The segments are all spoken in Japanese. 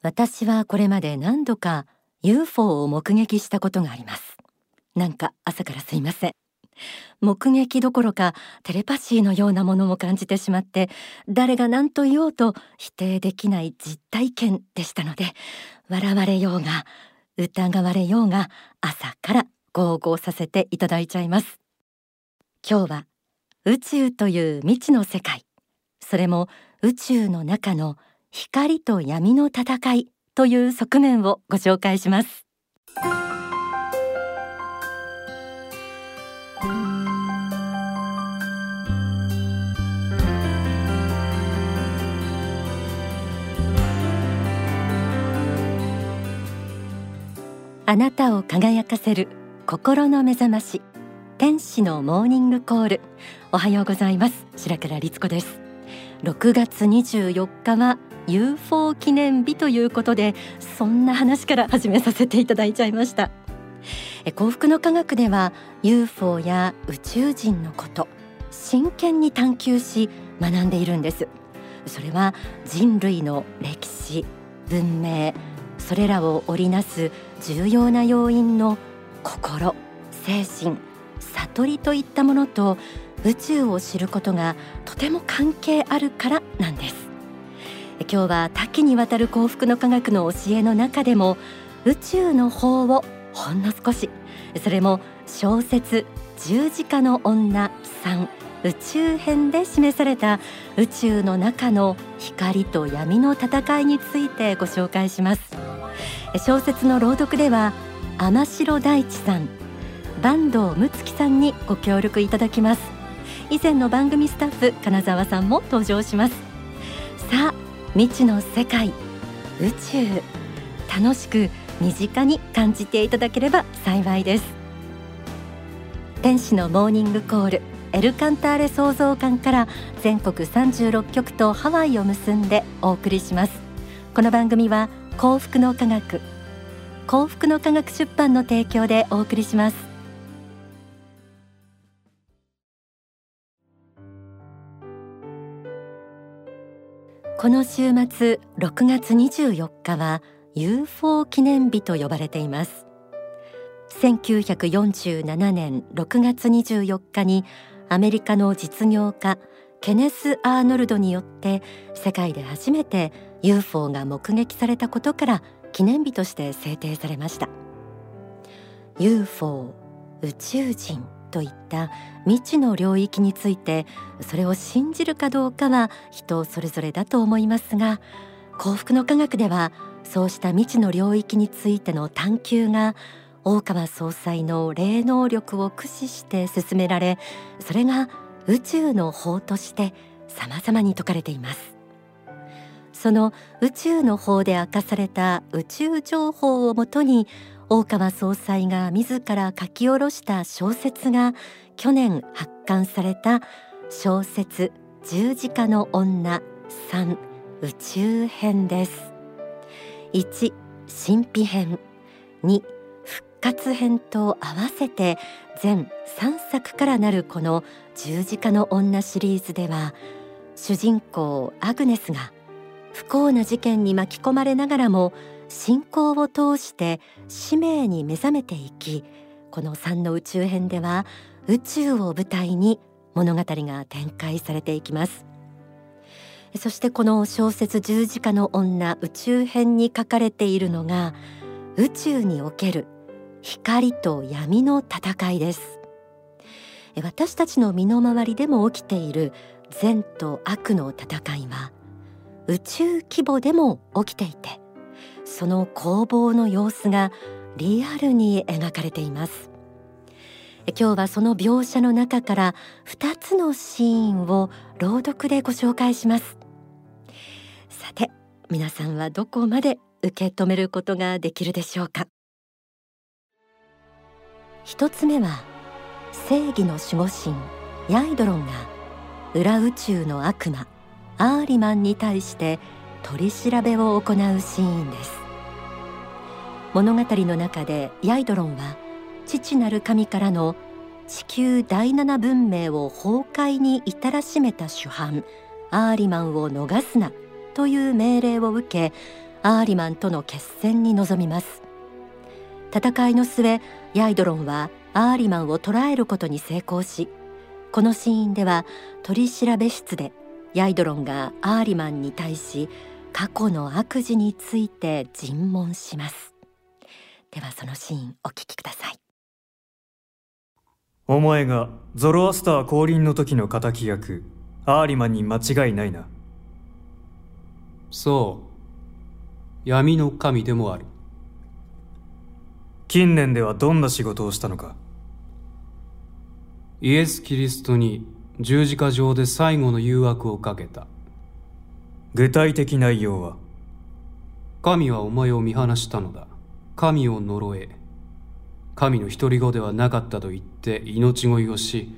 私はこれまで何度か UFO を目撃したことがあります。なんか朝からすいません。目撃どころかテレパシーのようなものも感じてしまって誰が何と言おうと否定できない実体験でしたので笑われようが疑われようが朝から豪語させていただいちゃいます。今日は宇宙という未知の世界。それも宇宙の中の光と闇の戦いという側面をご紹介します。あなたを輝かせる心の目覚まし天使のモーニングコール。おはようございます。白倉律子です。6月24日は UFO 記念日ということでそんな話から始めさせていただいちゃいました。幸福の科学では UFO や宇宙人のこと真剣に探求し学んでいるんです。それは人類の歴史文明それらを織りなす重要な要因の心精神悟りといったものと宇宙を知ることがとても関係あるからなんです。今日は多岐にわたる幸福の科学の教えの中でも宇宙の方をほんの少し。それも小説十字架の女3宇宙編で示された宇宙の中の光と闇の戦いについてご紹介します。小説の朗読では天城大地さん。坂東睦月さんにご協力いただきます。以前の番組スタッフ金沢さんも登場します。さあ未知の世界宇宙。楽しく身近に感じていただければ幸いです。天使のモーニングコールエルカンターレ創造館から全国36局とハワイを結んでお送りします。この番組は幸福の科学幸福の科学出版の提供でお送りします。この週末6月24日は UFO 記念日と呼ばれています。1947年6月24日にアメリカの実業家ケネス・アーノルドによって世界で初めて UFO が目撃されたことから記念日として制定されました。UFO 宇宙人。といった未知の領域についてそれを信じるかどうかは人それぞれだと思いますが幸福の科学ではそうした未知の領域についての探求が大川総裁の霊能力を駆使して進められそれが宇宙の法として様々に説かれています。その宇宙の法で明かされた宇宙情報をもとに大川総裁が自ら書き下ろした小説が去年発刊された小説十字架の女3宇宙編です。1神秘編。2復活編と合わせて全3作からなるこの十字架の女シリーズでは主人公アグネスが不幸な事件に巻き込まれながらも信仰を通して使命に目覚めていきこの3の宇宙編では宇宙を舞台に物語が展開されていきます。そしてこの小説十字架の女宇宙編に書かれているのが宇宙における光と闇の戦いです。私たちの身の回りでも起きている善と悪の戦いは宇宙規模でも起きていてその攻防の様子がリアルに描かれています。今日はその描写の中から2つのシーンを朗読でご紹介します。さて皆さんはどこまで受け止めることができるでしょうか。一つ目は正義の守護神ヤイドロンが裏宇宙の悪魔アーリマンに対して取り調べを行うシーンです。物語の中でヤイドロンは父なる神からの地球第七文明を崩壊に至らしめた主犯アーリマンを逃すなという命令を受けアーリマンとの決戦に臨みます。戦いの末ヤイドロンはアーリマンを捕らえることに成功しこのシーンでは取り調べ室でヤイドロンがアーリマンに対し過去の悪事について尋問します。ではそのシーンお聞きください。お前がゾロアスター降臨の時の敵役アーリマンに間違いないな。そう。闇の神でもある。近年ではどんな仕事をしたのか。イエス・キリストに十字架上で最後の誘惑をかけた具体的内容は？神はお前を見放したのだ。神を呪え。神の独り子ではなかったと言って命乞いをし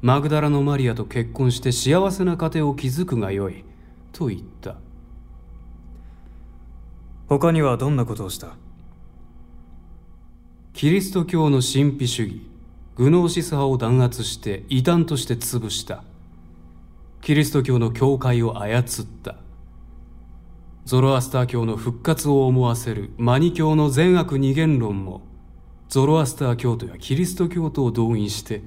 マグダラのマリアと結婚して幸せな家庭を築くがよいと言った。他にはどんなことをした？キリスト教の神秘主義グノーシス派を弾圧して異端として潰した。キリスト教の教会を操ったゾロアスター教の復活を思わせるマニ教の善悪二元論もゾロアスター教徒やキリスト教徒を動員して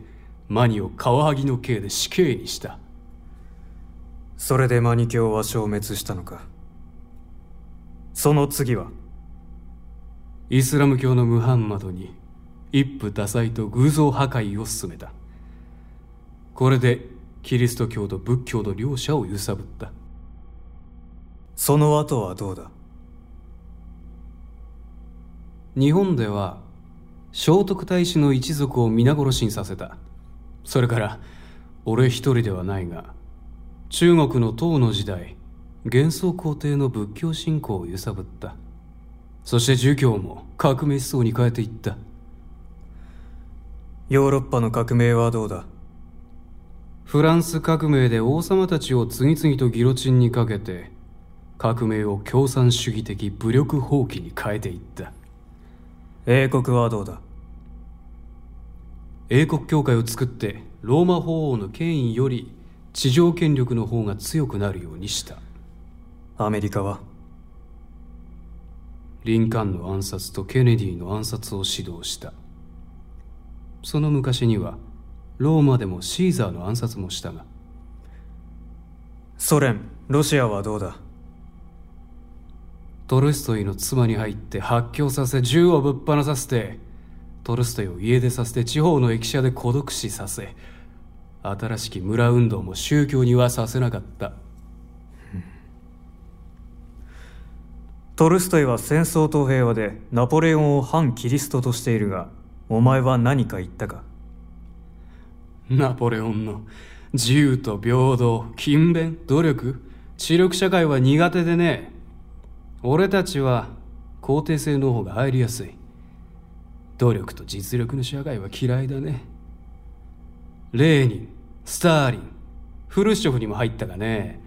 マニをカワハギの刑で死刑にした。それでマニ教は消滅したのか？その次は？イスラム教のムハンマドに一夫多妻と偶像破壊を進めた。これでキリスト教と仏教の両者を揺さぶったその後はどうだ？日本では聖徳太子の一族を皆殺しにさせた。それから俺一人ではないが中国の唐の時代幻想皇帝の仏教信仰を揺さぶった。そして儒教も革命思想に変えていった。ヨーロッパの革命はどうだ？フランス革命で王様たちを次々とギロチンにかけて革命を共産主義的武力放棄に変えていった。英国はどうだ？英国教会を作ってローマ法王の権威より地上権力の方が強くなるようにした。アメリカは？リンカーンの暗殺とケネディの暗殺を指導した。その昔にはローマでもシーザーの暗殺もしたが。ソ連ロシアはどうだ？トルストイの妻に入って発狂させ銃をぶっ放させてトルストイを家出させて地方の駅舎で孤独死させ新しき村運動も宗教にはさせなかった。トルストイは戦争と平和でナポレオンを反キリストとしているがお前は何か言ったか？ナポレオンの自由と平等勤勉努力。知力社会は苦手でね俺たちは肯定性の方が入りやすい。努力と実力の社会は嫌いだね。レーニンスターリンフルシチョフにも入ったがね。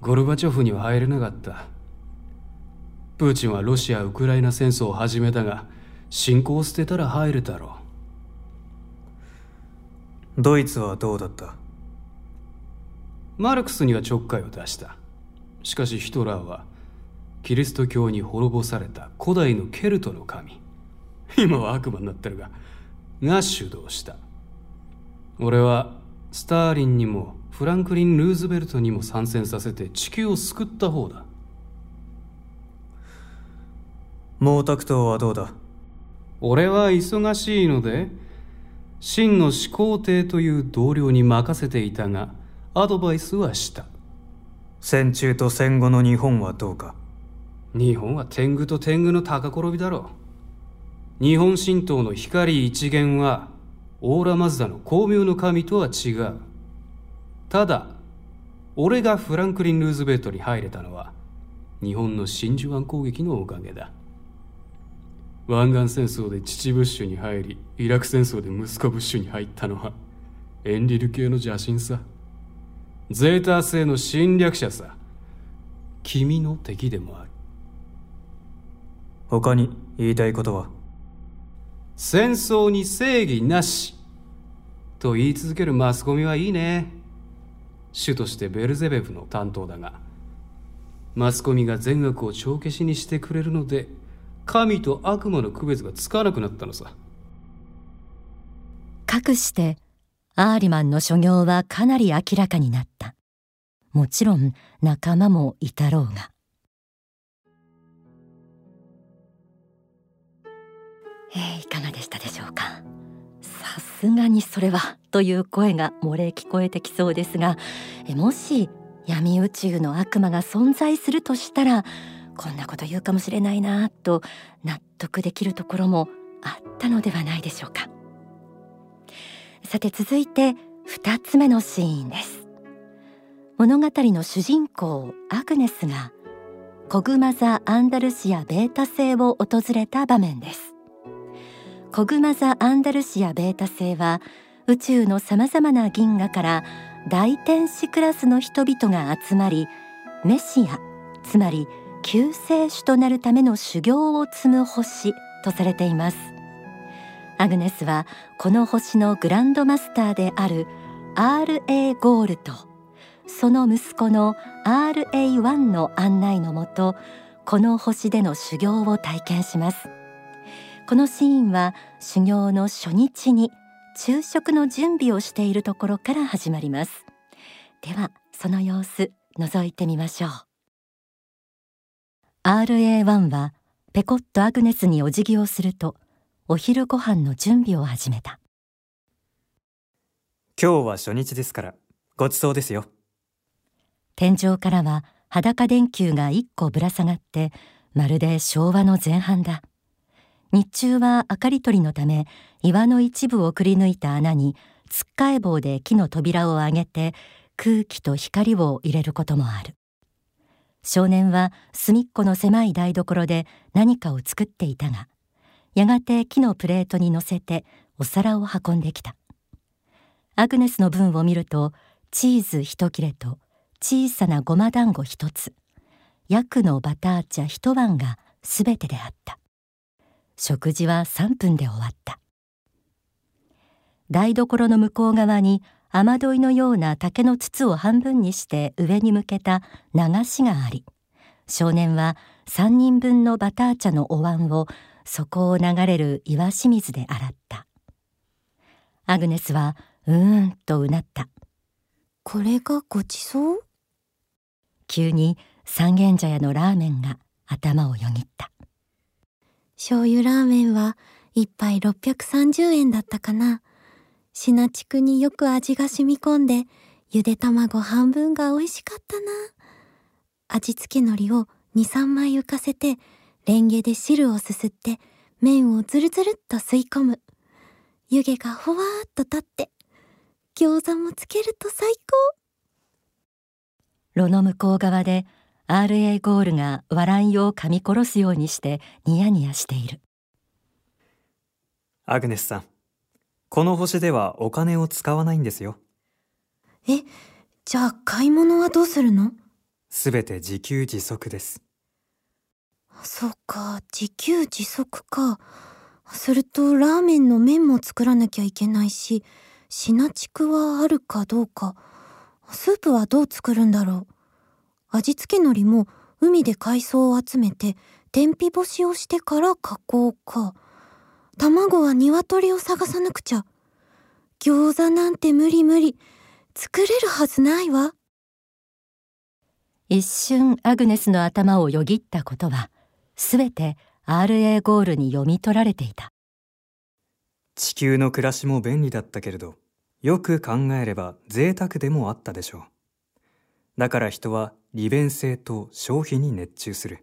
ゴルバチョフには入れなかった。プーチンはロシア・ウクライナ戦争を始めたが信仰を捨てたら入るだろう。ドイツはどうだった？マルクスにはちょっかいを出した。しかしヒトラーはキリスト教に滅ぼされた古代のケルトの神。今は悪魔になってるがが主導した。俺はスターリンにもフランクリン・ルーズベルトにも参戦させて地球を救った方だ。毛沢東はどうだ？俺は忙しいので真の始皇帝という同僚に任せていたがアドバイスはした。戦中と戦後の日本はどうか？日本は天狗と天狗の高転びだろう。日本神道の光一元はオーラマズダの巧妙の神とは違う。ただ俺がフランクリン・ルーズベルトに入れたのは日本の真珠湾攻撃のおかげだ。湾岸戦争で父ブッシュに入りイラク戦争で息子ブッシュに入ったのはエンリル系の邪神さ。ゼータ星の侵略者さ。君の敵でもある。他に言いたいことは？戦争に正義なしと言い続けるマスコミはいいね。主としてベルゼベフの担当だがマスコミが善悪を帳消しにしてくれるので神と悪魔の区別がつかなくなったのさ。かくしてアーリマンの所業はかなり明らかになった。もちろん仲間もいたろうがえー、いかがでしたでしょうか？さすがにそれはという声が漏れ聞こえてきそうですがもし闇宇宙の悪魔が存在するとしたらこんなこと言うかもしれないなと納得できるところもあったのではないでしょうか？さて続いて2つ目のシーンです。物語の主人公アグネスがコグマザ・アンダルシア・ベータ星を訪れた場面です。コグマザ・アンダルシア・ベータ星は宇宙のさまざまな銀河から大天使クラスの人々が集まりメシアつまり救世主となるための修行を積む星とされています。アグネスはこの星のグランドマスターである RA ゴールとその息子の RA1 の案内のもとこの星での修行を体験します。このシーンは修行の初日に昼食の準備をしているところから始まります。ではその様子覗いてみましょう。RA1 はペコッとアグネスにお辞儀をするとお昼ご飯の準備を始めた。今日は初日ですからごちそうですよ。天井からは裸電球が一個ぶら下がってまるで昭和の前半だ日中は明かり取りのため岩の一部をくり抜いた穴につっかえ棒で木の扉を上げて空気と光を入れることもある。少年は隅っこの狭い台所で何かを作っていたがやがて木のプレートに乗せてお皿を運んできた。アグネスの分を見るとチーズ一切れと小さなごま団子一つ薬のバター茶一晩がすべてであった。食事は3分で終わった。台所の向こう側に雨どいのような竹の筒を半分にして上に向けた流しがあり少年は3人分のバター茶のお椀をそこを流れる岩清水で洗った。アグネスはうーんとうなった。これがごちそう急に三軒茶屋のラーメンが頭をよぎった醤油ラーメンは一杯630円だったかな。シナチクによく味が染み込んで、ゆで卵半分が美味しかったな。味付け海苔を2、3枚浮かせて、レンゲで汁をすすって、麺をズルズルっと吸い込む。湯気がほわーっと立って、餃子もつけると最高。炉の向こう側で RA ゴールが笑いを噛み殺すようにしてニヤニヤしている。アグネスさんこの星ではお金を使わないんですよ。えじゃあ買い物はどうするの？すべて自給自足です。そっか。自給自足か。するとラーメンの麺も作らなきゃいけないしシナチクはあるかどうか。スープはどう作るんだろう？味付け海苔も海で海藻を集めて天日干しをしてから加工か。卵は鶏を探さなくちゃ。餃子なんて無理無理。作れるはずないわ。一瞬アグネスの頭をよぎったことは、すべて RA ゴールに読み取られていた。地球の暮らしも便利だったけれど、よく考えれば贅沢でもあったでしょう。だから人は利便性と消費に熱中する。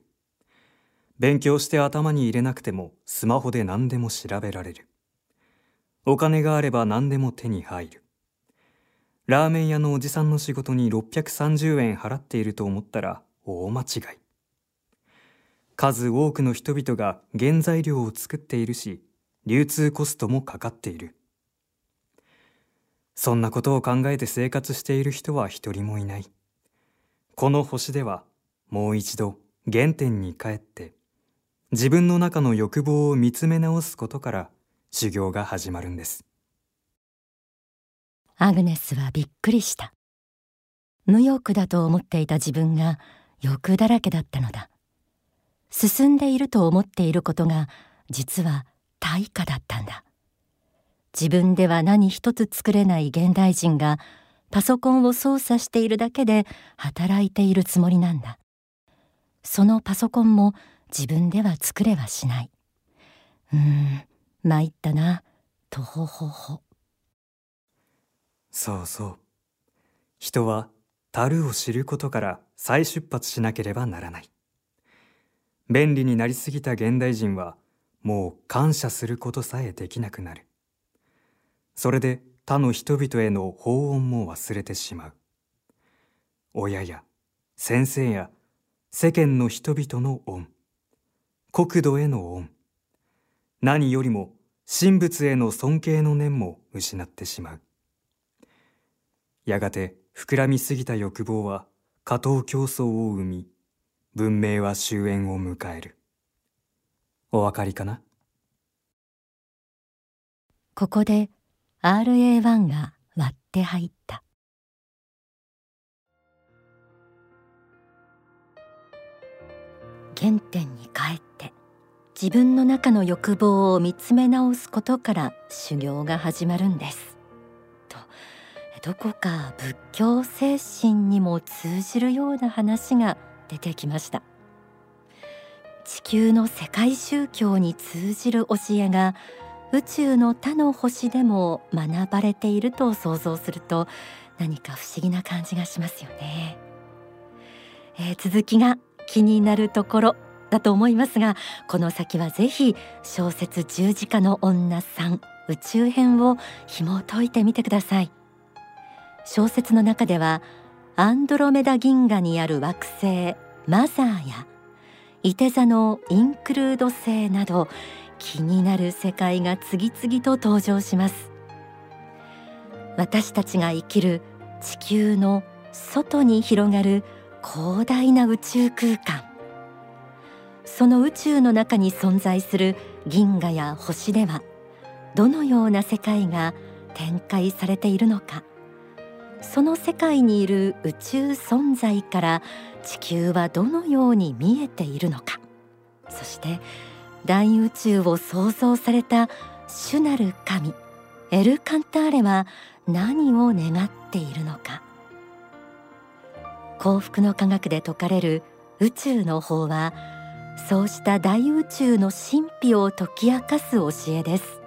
勉強して頭に入れなくてもスマホで何でも調べられる。お金があれば何でも手に入る。ラーメン屋のおじさんの仕事に630円払っていると思ったら大間違い。数多くの人々が原材料を作っているし、流通コストもかかっている。そんなことを考えて生活している人は一人もいない。この星ではもう一度原点に帰って自分の中の欲望を見つめ直すことから修行が始まるんです。アグネスはびっくりした。無欲だと思っていた自分が欲だらけだったのだ。進んでいると思っていることが実は対価だったんだ。自分では何一つ作れない現代人がパソコンを操作しているだけで働いているつもりなんだ。そのパソコンも自分では作れはしない。うーん参ったなとほほほそうそう。人は樽を知ることから再出発しなければならない。便利になりすぎた現代人はもう感謝することさえできなくなる。それで他の人々への法恩も忘れてしまう。親や先生や世間の人々の恩。国土への恩。何よりも神仏への尊敬の念も失ってしまう。やがて膨らみすぎた欲望は過当競争を生み文明は終焉を迎える。お分かりかな？ここで RA1 が割って入った。原点に帰って自分の中の欲望を見つめ直すことから修行が始まるんです。とどこか仏教精神にも通じるような話が出てきました。地球の世界宗教に通じる教えが宇宙の他の星でも学ばれていると想像すると何か不思議な感じがしますよね、えー、続きが気になるところだと思いますがこの先はぜひ小説十字架の女さん宇宙編を紐解いてみてください。小説の中ではアンドロメダ銀河にある惑星マザーや伊手座のインクルード星など気になる世界が次々と登場します。私たちが生きる地球の外に広がる広大な宇宙空間。その宇宙の中に存在する銀河や星ではどのような世界が展開されているのか。その世界にいる宇宙存在から地球はどのように見えているのか。そして大宇宙を創造された主なる神エル・カンターレは何を願っているのか。幸福の科学で説かれる宇宙の法はそうした大宇宙の神秘を解き明かす教えです。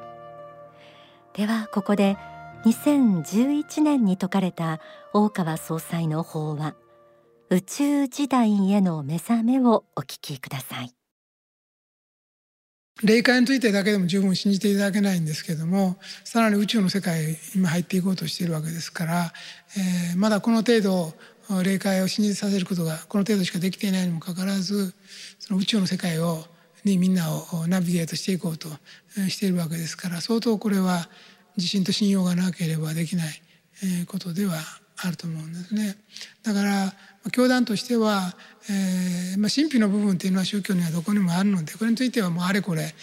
ではここで2011年に説かれた大川総裁の法話宇宙時代への目覚めをお聞きください。霊界についてだけでも十分信じていただけないんですけれどもさらに宇宙の世界に今入っていこうとしているわけですから、えー、まだこの程度霊界を信じさせることがこの程度しかできていないにもかかわらずその宇宙の世界をにみんなをナビゲートしていこうとしているわけですから相当これは自信と信用がなければできないことではあると思うんですね。だから教団としては、えーまあ、神秘の部分っていうのは宗教にはどこにもあるのでこれについてはもうあれこれ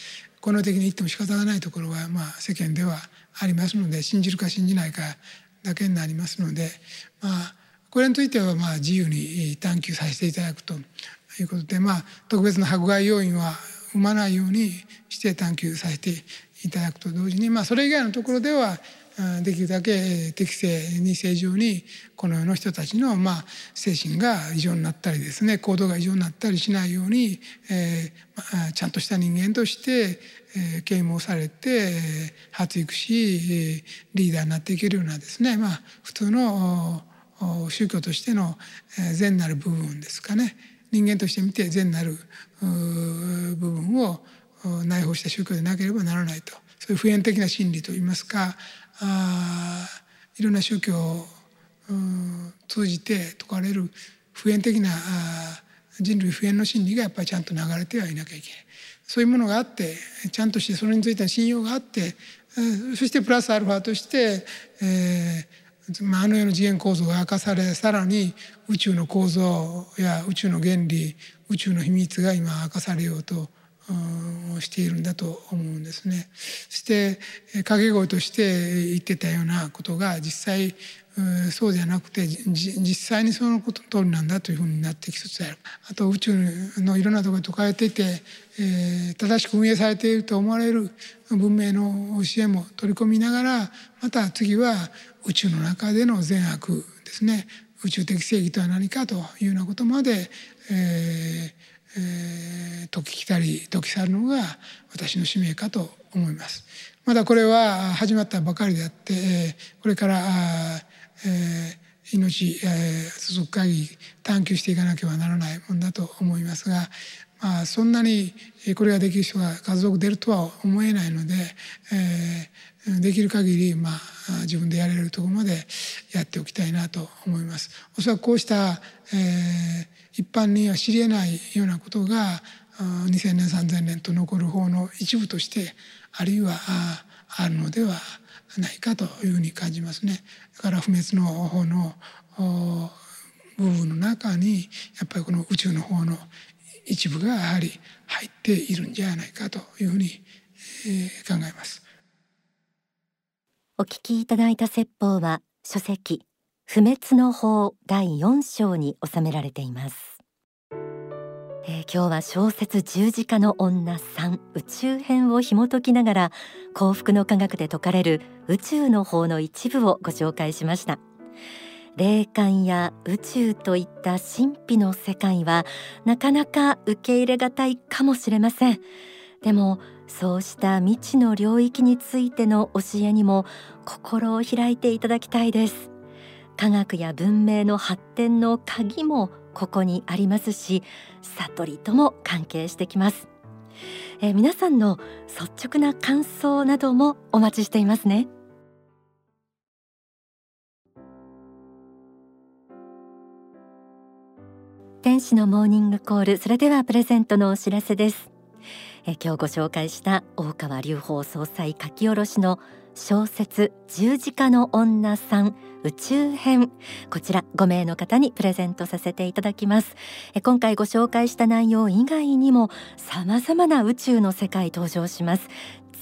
この的に言っても仕方がないところは、まあ、世間ではありますので信じるか信じないかだけになりますので、まあ、これについてはまあ自由に探求させていただくということで、まあ、特別な迫害要因は生まないようにして探求させていただくと同時に、まあ、それ以外のところではできるだけ適正に正常にこの世の人たちのまあ精神が異常になったりですね行動が異常になったりしないように、えー、ちゃんとした人間として、え、啓蒙されて発育しリーダーになっていけるようなですね、まあ、普通の宗教としての善なる部分ですかね。人間として見て善なる部分を内包した宗教でなければならないと。そういう普遍的な真理といいますかあいろんな宗教を通じて説かれる普遍的な人類普遍の真理がやっぱりちゃんと流れてはいなきゃいけない。そういうものがあってちゃんとしてそれについての信用があってそしてプラスアルファとして、えーまあ、あの世の次元構造が明かされさらに宇宙の構造や宇宙の原理宇宙の秘密が今明かされようとしているんだと思うんですね。そして掛け声として言ってたようなことが実際そうじゃなくて実際にそのこと通りなんだというふうになってきつつあるあと宇宙のいろんなところに解かれていて、えー、正しく運営されていると思われる文明の教えも取り込みながらまた次は宇宙の中での善悪ですね宇宙的正義とは何かというようなことまで、えーえー、解きたり解き去るのが私の使命かと思います。まだこれは始まったばかりであってこれからえー、命、えー、続く限り探求していかなければならないものだと思いますが、まあ、そんなにこれができる人が数多く出るとは思えないので、えー、できる限りまあ自分でやれるところまでやっておきたいなと思います。おそらくこうした、えー、一般には知りえないようなことが2000年3000年と残る方の一部としてあるいはあるのではないかというふうに感じますね。だから不滅の方の部分の中にやっぱりこの宇宙の方の一部がやはり入っているんじゃないかというふうに、えー、考えます。お聞きいただいた説法は書籍不滅の法第4章に収められています。えー、今日は小説十字架の女3宇宙編を紐解きながら幸福の科学で説かれる宇宙の法の一部をご紹介しました。霊感や宇宙といった神秘の世界はなかなか受け入れがたいかもしれません。でもそうした未知の領域についての教えにも心を開いていただきたいです。科学や文明の発展の鍵もここにありますし悟りとも関係してきます、えー、皆さんの率直な感想などもお待ちしていますね。天使のモーニングコールそれではプレゼントのお知らせです。え今日ご紹介した大川隆法総裁書き下ろしの小説十字架の女さん宇宙編。こちら5名の方にプレゼントさせていただきます。今回ご紹介した内容以外にも様々な宇宙の世界登場します。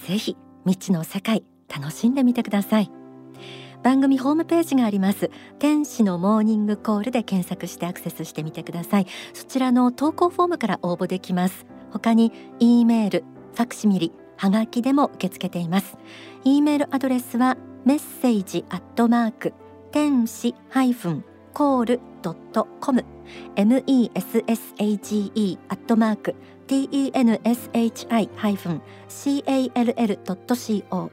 ぜひ未知の世界楽しんでみてください。番組ホームページがあります。天使のモーニングコールで検索してアクセスしてみてください。そちらの投稿フォームから応募できます。他に E メールファクシミリはがきでも受け付けています。E メールアドレスはメッセージアットマーク天使ハイフンコールドットコム。message アットマーク tenshi ハイフン call ドット com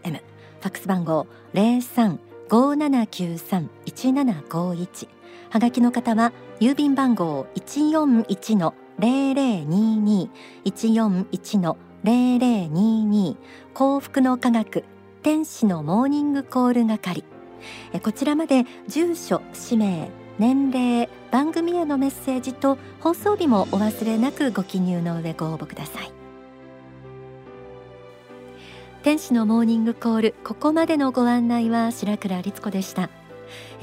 ファックス番号零三五七九三一七五一。はがきの方は郵便番号一四一の零零二二。一四一の零零二二。幸福の科学天使のモーニングコール係。こちらまで住所氏名年齢番組へのメッセージと放送日もお忘れなくご記入の上ご応募ください。天使のモーニングコールここまでのご案内は白倉律子でした。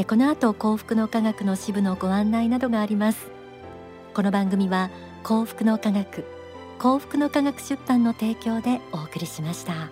この後幸福の科学の支部のご案内などがあります。この番組は幸福の科学幸福の科学出版の提供でお送りしました。